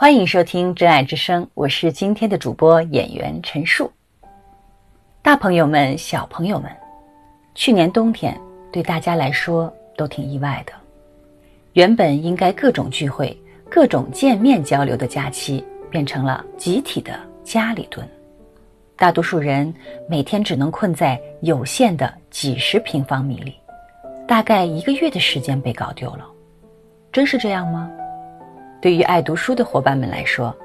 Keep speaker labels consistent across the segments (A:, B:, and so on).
A: 欢迎收听《真爱之声》，我是今天的主播演员陈树。大朋友们、小朋友们，去年冬天对大家来说都挺意外的。原本应该各种聚会、各种见面交流的假期，变成了集体的家里蹲。大多数人每天只能困在有限的几十平方米里，大概一个月的时间被搞丢了。真是这样吗？对于爱读书的伙伴们来说，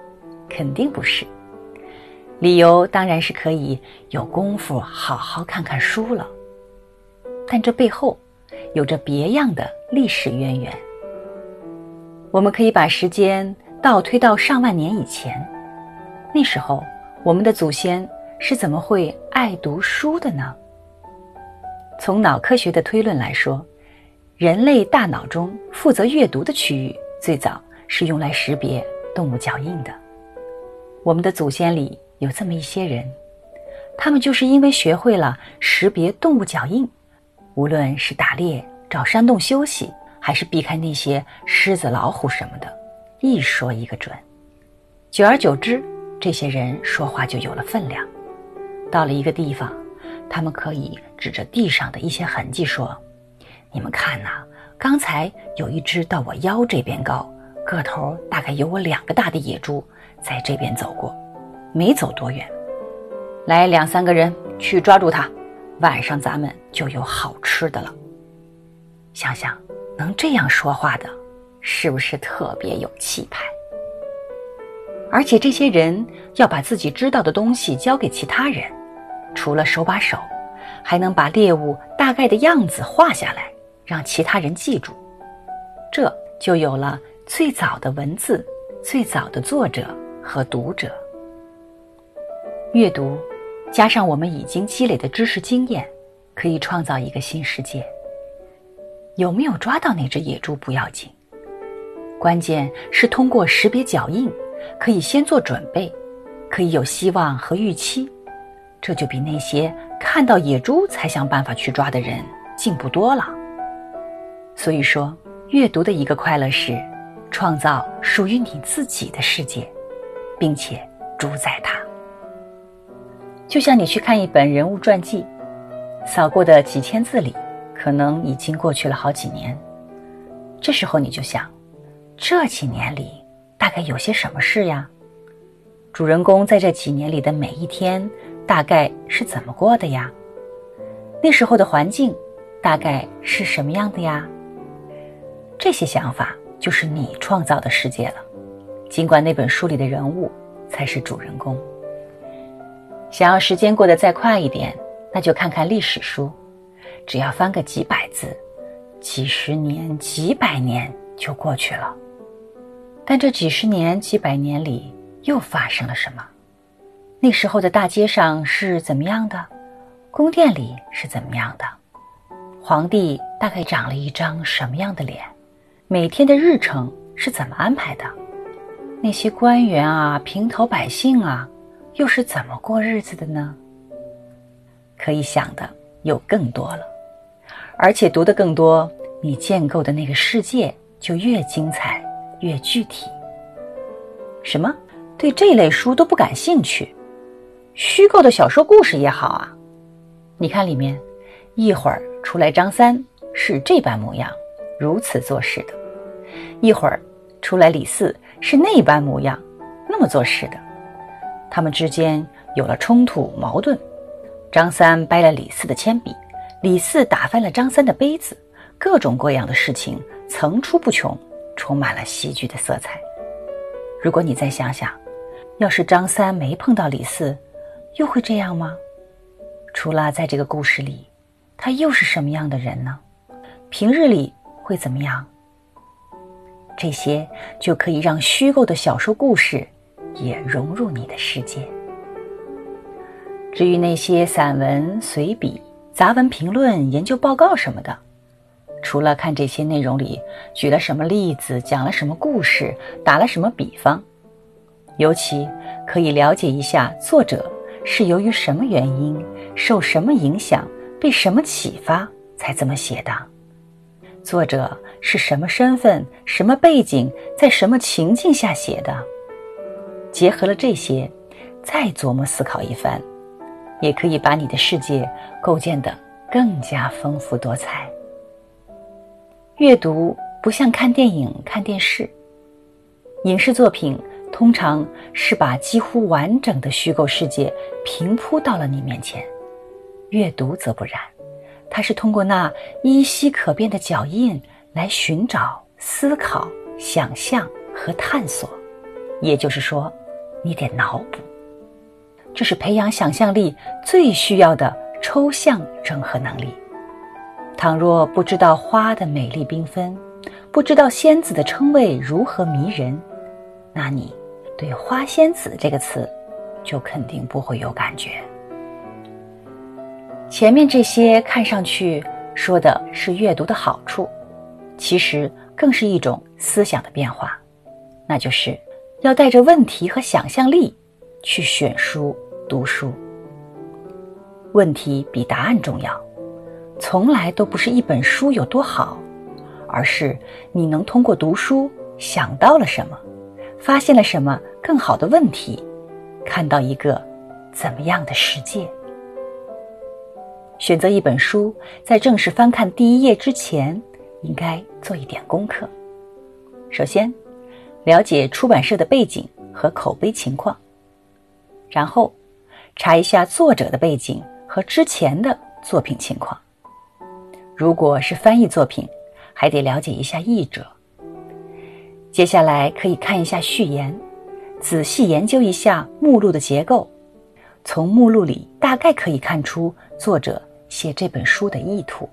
A: 肯定不是。理由当然是可以有功夫好好看看书了，但这背后有着别样的历史渊源。我们可以把时间倒推到上万年以前，那时候我们的祖先是怎么会爱读书的呢？从脑科学的推论来说，人类大脑中负责阅读的区域最早是用来识别动物脚印的。我们的祖先里有这么一些人，他们就是因为学会了识别动物脚印，无论是打猎、找山洞休息。还是避开那些狮子、老虎什么的，一说一个准。久而久之，这些人说话就有了分量。到了一个地方，他们可以指着地上的一些痕迹说：“你们看呐，刚才有一只到我腰这边高，个头大概有我两个大的野猪，在这边走过，没走多远。来两三个人去抓住它，晚上咱们就有好吃的了。”想想。能这样说话的，是不是特别有气派？而且这些人要把自己知道的东西交给其他人，除了手把手，还能把猎物大概的样子画下来，让其他人记住。这就有了最早的文字、最早的作者和读者。阅读，加上我们已经积累的知识经验，可以创造一个新世界。有没有抓到那只野猪不要紧，关键是通过识别脚印，可以先做准备，可以有希望和预期，这就比那些看到野猪才想办法去抓的人进步多了。所以说，阅读的一个快乐是创造属于你自己的世界，并且主宰它。就像你去看一本人物传记，扫过的几千字里。可能已经过去了好几年，这时候你就想，这几年里大概有些什么事呀？主人公在这几年里的每一天大概是怎么过的呀？那时候的环境大概是什么样的呀？这些想法就是你创造的世界了，尽管那本书里的人物才是主人公。想要时间过得再快一点，那就看看历史书。只要翻个几百字，几十年、几百年就过去了。但这几十年、几百年里又发生了什么？那时候的大街上是怎么样的？宫殿里是怎么样的？皇帝大概长了一张什么样的脸？每天的日程是怎么安排的？那些官员啊、平头百姓啊，又是怎么过日子的呢？可以想的有更多了。而且读的更多，你建构的那个世界就越精彩、越具体。什么？对这类书都不感兴趣？虚构的小说故事也好啊。你看里面，一会儿出来张三是这般模样，如此做事的；一会儿出来李四是那般模样，那么做事的。他们之间有了冲突矛盾，张三掰了李四的铅笔。李四打翻了张三的杯子，各种各样的事情层出不穷，充满了戏剧的色彩。如果你再想想，要是张三没碰到李四，又会这样吗？除了在这个故事里，他又是什么样的人呢？平日里会怎么样？这些就可以让虚构的小说故事也融入你的世界。至于那些散文随笔，杂文评论、研究报告什么的，除了看这些内容里举了什么例子、讲了什么故事、打了什么比方，尤其可以了解一下作者是由于什么原因、受什么影响、被什么启发才这么写的，作者是什么身份、什么背景、在什么情境下写的，结合了这些，再琢磨思考一番，也可以把你的世界构建的更加丰富多彩。阅读不像看电影、看电视，影视作品通常是把几乎完整的虚构世界平铺到了你面前，阅读则不然，它是通过那依稀可辨的脚印来寻找、思考、想象和探索。也就是说，你得脑补，这是培养想象力最需要的抽象整合能力。倘若不知道花的美丽缤纷，不知道仙子的称谓如何迷人，那你对“花仙子”这个词就肯定不会有感觉。前面这些看上去说的是阅读的好处，其实更是一种思想的变化，那就是要带着问题和想象力去选书读书。问题比答案重要。从来都不是一本书有多好，而是你能通过读书想到了什么，发现了什么更好的问题，看到一个怎么样的世界。选择一本书，在正式翻看第一页之前，应该做一点功课。首先，了解出版社的背景和口碑情况，然后查一下作者的背景和之前的作品情况。如果是翻译作品，还得了解一下译者。接下来可以看一下序言，仔细研究一下目录的结构。从目录里大概可以看出作者写这本书的意图。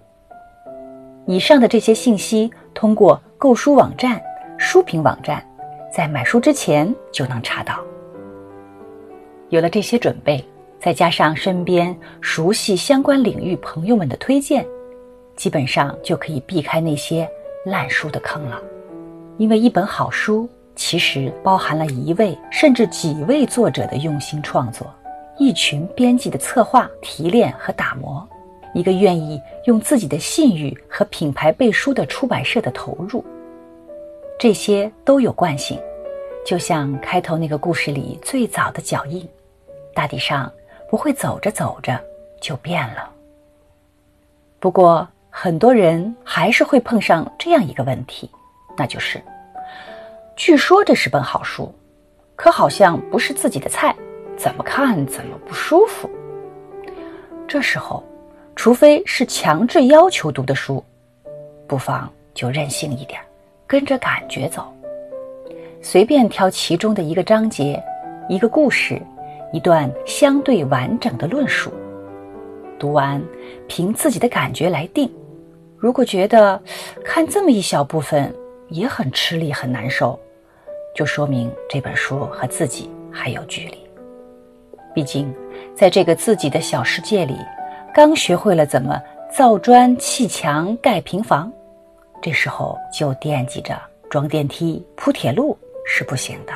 A: 以上的这些信息，通过购书网站、书评网站，在买书之前就能查到。有了这些准备，再加上身边熟悉相关领域朋友们的推荐。基本上就可以避开那些烂书的坑了，因为一本好书其实包含了一位甚至几位作者的用心创作，一群编辑的策划、提炼和打磨，一个愿意用自己的信誉和品牌背书的出版社的投入，这些都有惯性，就像开头那个故事里最早的脚印，大体上不会走着走着就变了。不过。很多人还是会碰上这样一个问题，那就是，据说这是本好书，可好像不是自己的菜，怎么看怎么不舒服。这时候，除非是强制要求读的书，不妨就任性一点，跟着感觉走，随便挑其中的一个章节、一个故事、一段相对完整的论述，读完，凭自己的感觉来定。如果觉得看这么一小部分也很吃力很难受，就说明这本书和自己还有距离。毕竟，在这个自己的小世界里，刚学会了怎么造砖砌墙盖平房，这时候就惦记着装电梯铺铁路是不行的。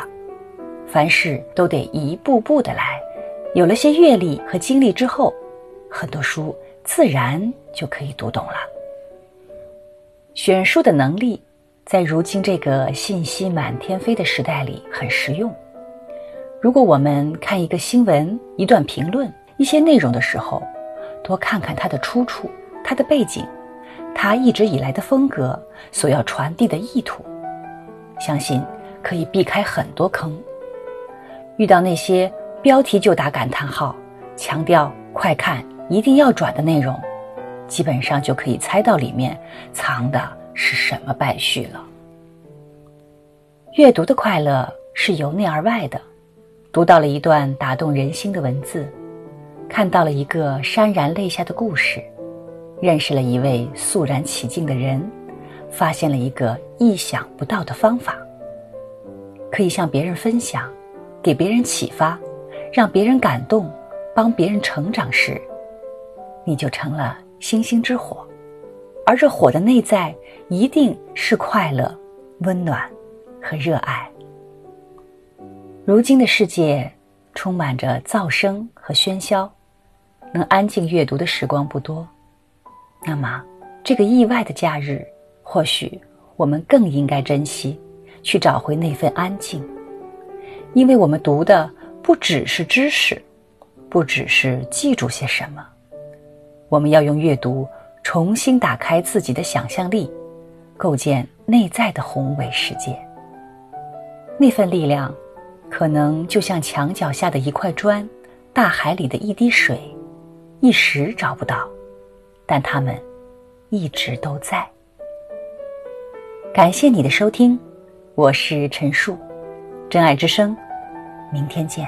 A: 凡事都得一步步的来，有了些阅历和经历之后，很多书自然就可以读懂了。选书的能力，在如今这个信息满天飞的时代里很实用。如果我们看一个新闻、一段评论、一些内容的时候，多看看它的出处、它的背景、它一直以来的风格、所要传递的意图，相信可以避开很多坑。遇到那些标题就打感叹号、强调快看、一定要转的内容。基本上就可以猜到里面藏的是什么败絮了。阅读的快乐是由内而外的，读到了一段打动人心的文字，看到了一个潸然泪下的故事，认识了一位肃然起敬的人，发现了一个意想不到的方法，可以向别人分享，给别人启发，让别人感动，帮别人成长时，你就成了。星星之火，而这火的内在一定是快乐、温暖和热爱。如今的世界充满着噪声和喧嚣，能安静阅读的时光不多。那么，这个意外的假日，或许我们更应该珍惜，去找回那份安静。因为我们读的不只是知识，不只是记住些什么，我们要用阅读重新打开自己的想象力，构建内在的宏伟世界。那份力量，可能就像墙脚下的一块砖，大海里的一滴水，一时找不到，但他们一直都在。感谢你的收听，我是陈树，真爱之声，明天见。